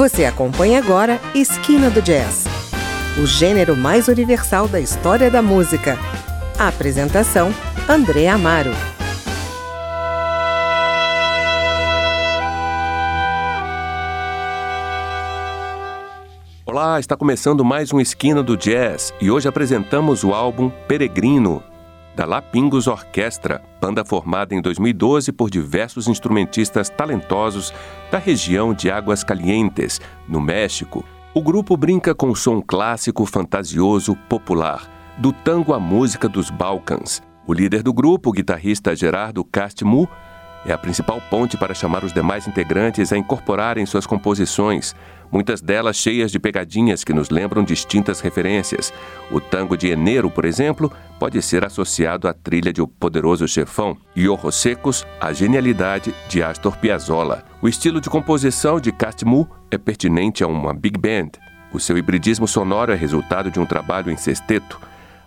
Você acompanha agora Esquina do Jazz, o gênero mais universal da história da música. A apresentação: André Amaro. Olá, está começando mais um Esquina do Jazz e hoje apresentamos o álbum Peregrino, da Lapingos Orquestra, banda formada em 2012 por diversos instrumentistas talentosos da região de Águas Calientes, no México. O grupo brinca com o som clássico, fantasioso, popular, do tango à música dos Balcãs. O líder do grupo, o guitarrista Gerardo Castmu, é a principal ponte para chamar os demais integrantes a incorporarem suas composições, muitas delas cheias de pegadinhas que nos lembram distintas referências. O tango de Enero, por exemplo, pode ser associado à trilha de O Poderoso Chefão e Ojos Secos à genialidade de Astor Piazzolla. O estilo de composição de Castmu é pertinente a uma big band. O seu hibridismo sonoro é resultado de um trabalho em sexteto.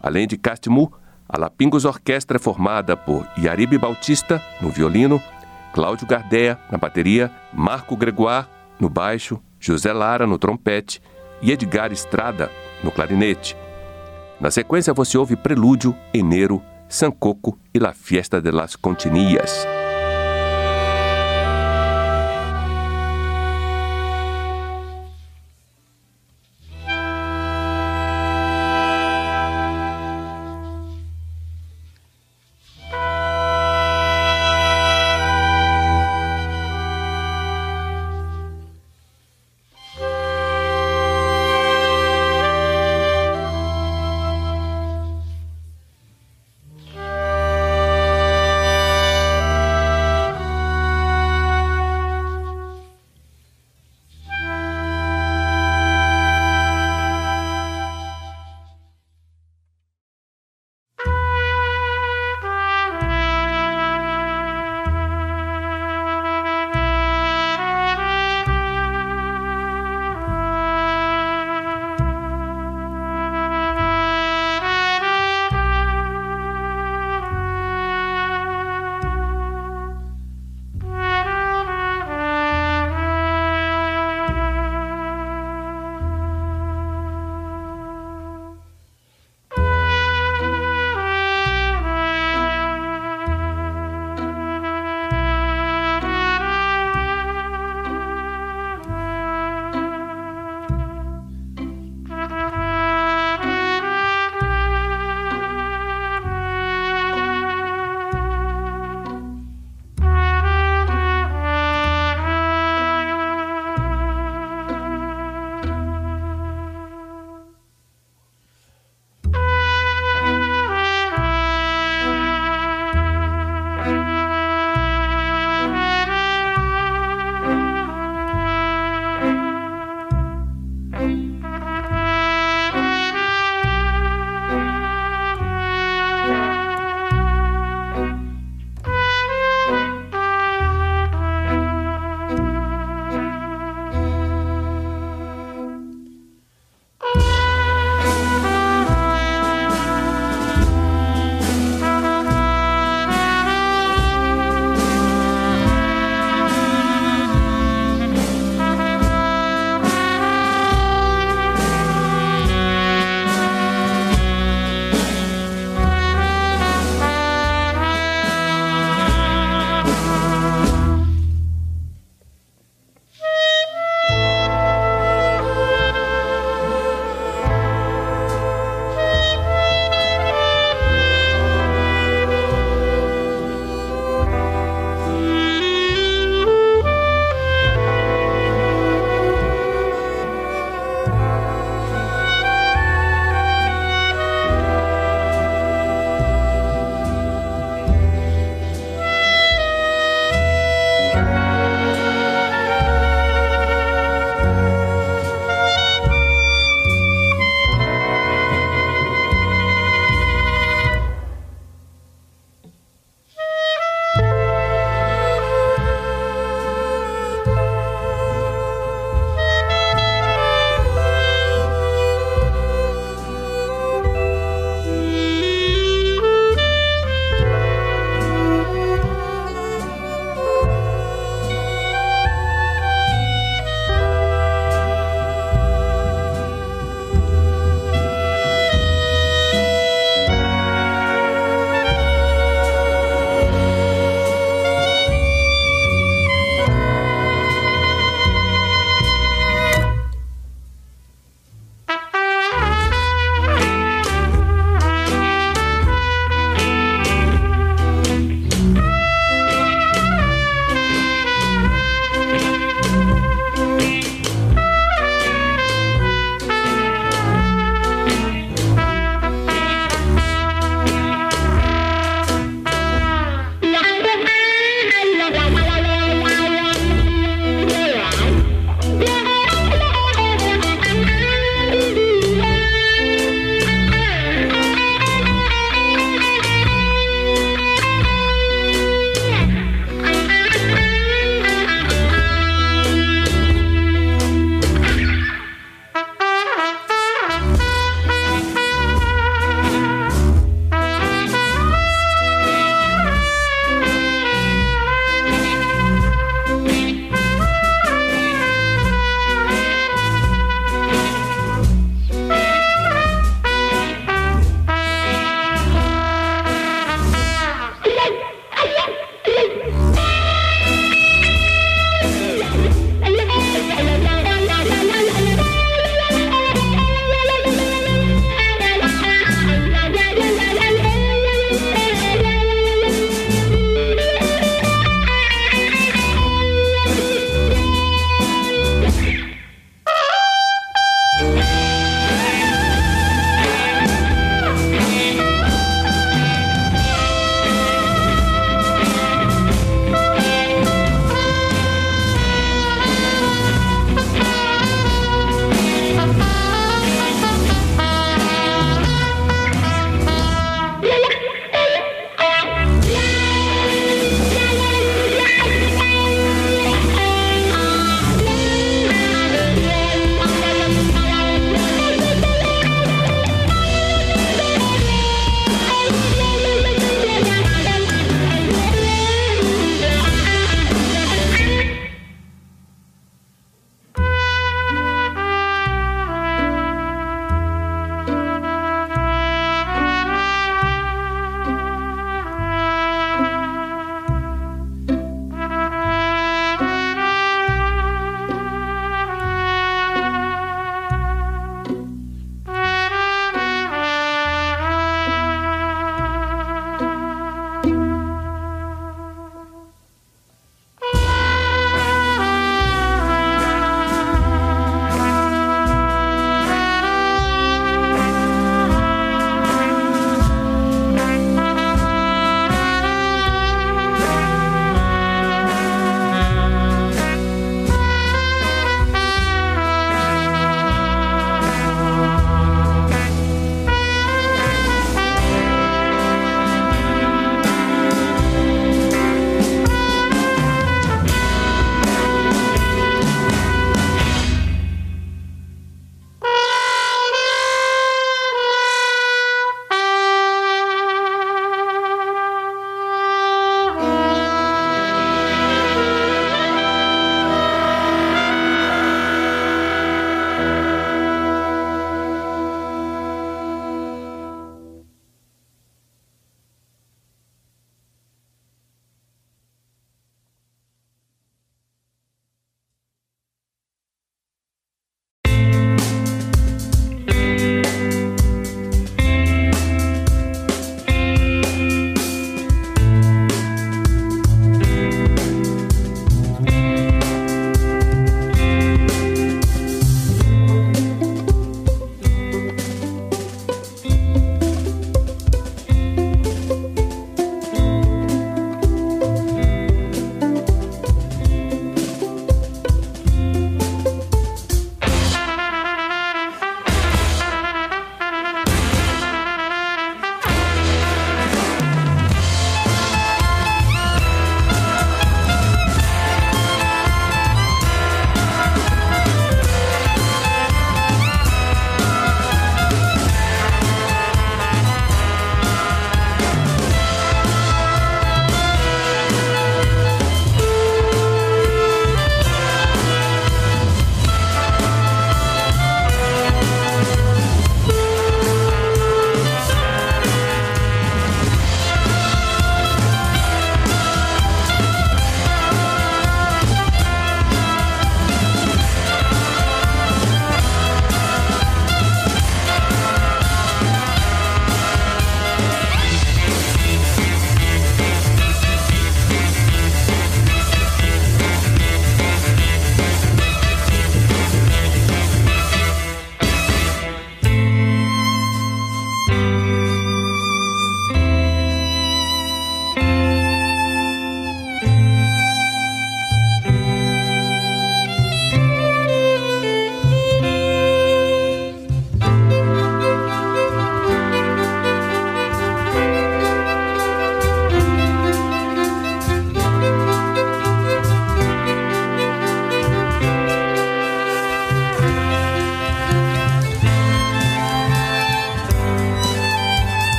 Além de Castmu, a Lapingos Orquestra é formada por Yaribe Bautista, no violino, Cláudio Gardea, na bateria, Marco Gregoire, no baixo, José Lara no trompete e Edgar Estrada no clarinete. Na sequência você ouve Prelúdio, Enero, Sancoco e La Fiesta de las Continillas.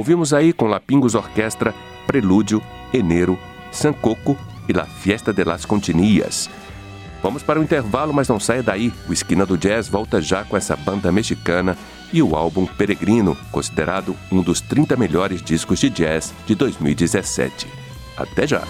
Ouvimos aí com Lapingos Orquestra Prelúdio, Enero, Sancoco e La Fiesta de las Continias. Vamos para o intervalo, mas não saia daí. O Esquina do Jazz volta já com essa banda mexicana e o álbum Peregrino, considerado um dos 30 melhores discos de jazz de 2017. Até já!